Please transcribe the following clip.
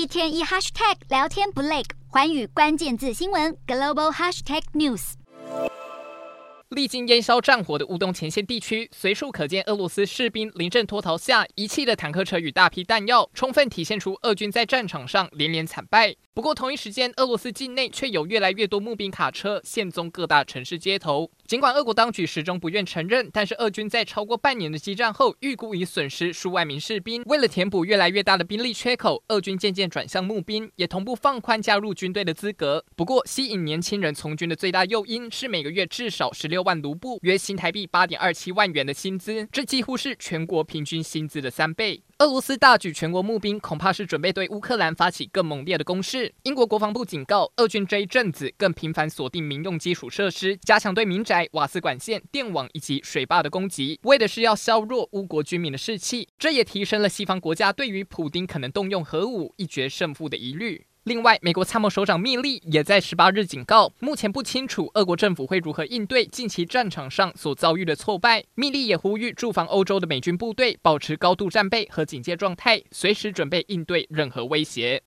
一天一 hashtag 聊天不累，寰宇关键字新闻 global hashtag news。历经烟硝战火的乌东前线地区，随处可见俄罗斯士兵临阵脱逃下遗弃的坦克车与大批弹药，充分体现出俄军在战场上连连惨败。不过，同一时间，俄罗斯境内却有越来越多募兵卡车现踪各大城市街头。尽管俄国当局始终不愿承认，但是俄军在超过半年的激战后，预估已损失数万名士兵。为了填补越来越大的兵力缺口，俄军渐渐转向募兵，也同步放宽加入军队的资格。不过，吸引年轻人从军的最大诱因是每个月至少十六万卢布（约新台币八点二七万元）的薪资，这几乎是全国平均薪资的三倍。俄罗斯大举全国募兵，恐怕是准备对乌克兰发起更猛烈的攻势。英国国防部警告，俄军这一阵子更频繁锁定民用基础设施，加强对民宅、瓦斯管线、电网以及水坝的攻击，为的是要削弱乌国居民的士气。这也提升了西方国家对于普丁可能动用核武一决胜负的疑虑。另外，美国参谋首长密利也在十八日警告，目前不清楚俄国政府会如何应对近期战场上所遭遇的挫败。密利也呼吁驻防欧洲的美军部队保持高度战备和警戒状态，随时准备应对任何威胁。